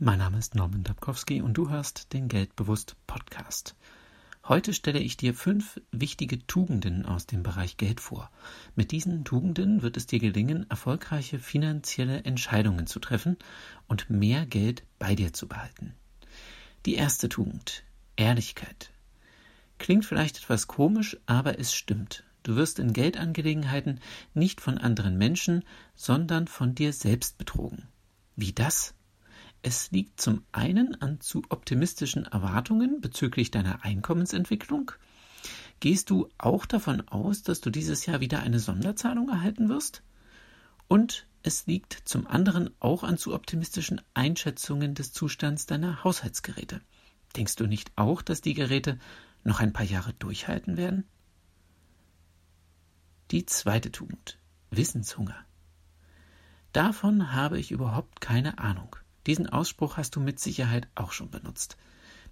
Mein Name ist Norman Dabkowski und du hörst den Geldbewusst Podcast. Heute stelle ich dir fünf wichtige Tugenden aus dem Bereich Geld vor. Mit diesen Tugenden wird es dir gelingen, erfolgreiche finanzielle Entscheidungen zu treffen und mehr Geld bei dir zu behalten. Die erste Tugend Ehrlichkeit. Klingt vielleicht etwas komisch, aber es stimmt. Du wirst in Geldangelegenheiten nicht von anderen Menschen, sondern von dir selbst betrogen. Wie das? Es liegt zum einen an zu optimistischen Erwartungen bezüglich deiner Einkommensentwicklung. Gehst du auch davon aus, dass du dieses Jahr wieder eine Sonderzahlung erhalten wirst? Und es liegt zum anderen auch an zu optimistischen Einschätzungen des Zustands deiner Haushaltsgeräte. Denkst du nicht auch, dass die Geräte noch ein paar Jahre durchhalten werden? Die zweite Tugend Wissenshunger. Davon habe ich überhaupt keine Ahnung. Diesen Ausspruch hast du mit Sicherheit auch schon benutzt.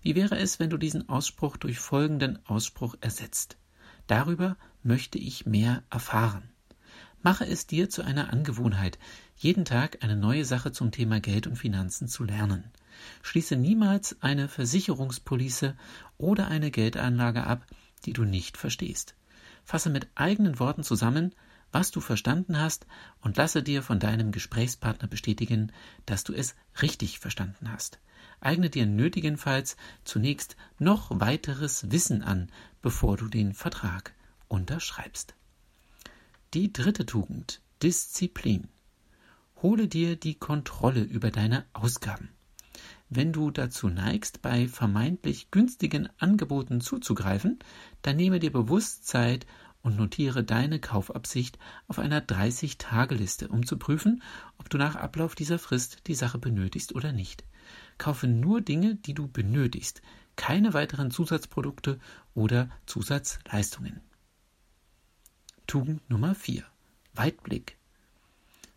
Wie wäre es, wenn du diesen Ausspruch durch folgenden Ausspruch ersetzt? Darüber möchte ich mehr erfahren. Mache es dir zu einer Angewohnheit, jeden Tag eine neue Sache zum Thema Geld und Finanzen zu lernen. Schließe niemals eine Versicherungspolice oder eine Geldanlage ab, die du nicht verstehst. Fasse mit eigenen Worten zusammen, was du verstanden hast und lasse dir von deinem Gesprächspartner bestätigen, dass du es richtig verstanden hast. Eigne dir nötigenfalls zunächst noch weiteres Wissen an, bevor du den Vertrag unterschreibst. Die dritte Tugend Disziplin. Hole dir die Kontrolle über deine Ausgaben. Wenn du dazu neigst, bei vermeintlich günstigen Angeboten zuzugreifen, dann nehme dir bewusst Zeit und notiere deine Kaufabsicht auf einer 30-Tage-Liste, um zu prüfen, ob du nach Ablauf dieser Frist die Sache benötigst oder nicht. Kaufe nur Dinge, die du benötigst, keine weiteren Zusatzprodukte oder Zusatzleistungen. Tugend Nummer 4. Weitblick.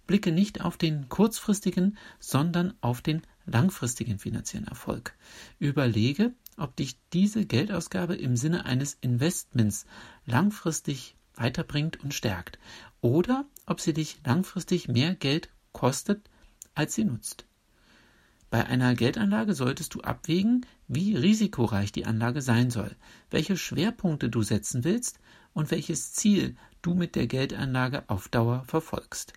Blicke nicht auf den kurzfristigen, sondern auf den langfristigen finanziellen Erfolg. Überlege, ob dich diese Geldausgabe im Sinne eines Investments langfristig weiterbringt und stärkt oder ob sie dich langfristig mehr Geld kostet, als sie nutzt. Bei einer Geldanlage solltest du abwägen, wie risikoreich die Anlage sein soll, welche Schwerpunkte du setzen willst und welches Ziel du mit der Geldanlage auf Dauer verfolgst.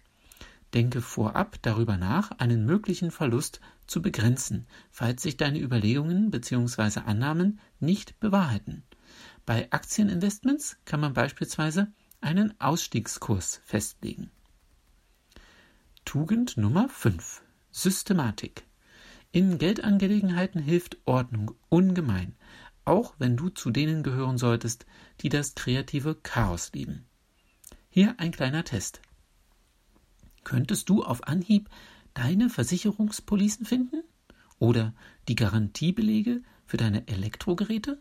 Denke vorab darüber nach, einen möglichen Verlust zu begrenzen, falls sich deine Überlegungen bzw. Annahmen nicht bewahrheiten. Bei Aktieninvestments kann man beispielsweise einen Ausstiegskurs festlegen. Tugend Nummer 5 Systematik. In Geldangelegenheiten hilft Ordnung ungemein, auch wenn du zu denen gehören solltest, die das kreative Chaos lieben. Hier ein kleiner Test. Könntest du auf Anhieb deine Versicherungspolicen finden? Oder die Garantiebelege für deine Elektrogeräte?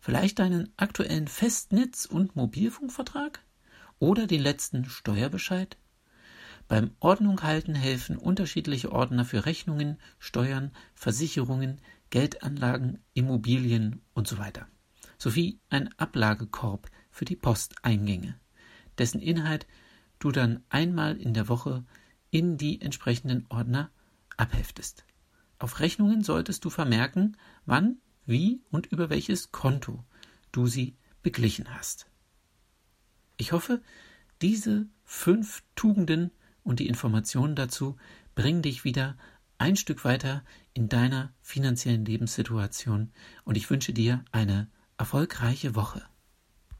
Vielleicht deinen aktuellen Festnetz- und Mobilfunkvertrag? Oder den letzten Steuerbescheid? Beim Ordnung halten helfen unterschiedliche Ordner für Rechnungen, Steuern, Versicherungen, Geldanlagen, Immobilien und so weiter. Sowie ein Ablagekorb für die Posteingänge, dessen Inhalt du dann einmal in der Woche in die entsprechenden Ordner abheftest. Auf Rechnungen solltest du vermerken, wann, wie und über welches Konto du sie beglichen hast. Ich hoffe, diese fünf Tugenden und die Informationen dazu bringen dich wieder ein Stück weiter in deiner finanziellen Lebenssituation und ich wünsche dir eine erfolgreiche Woche.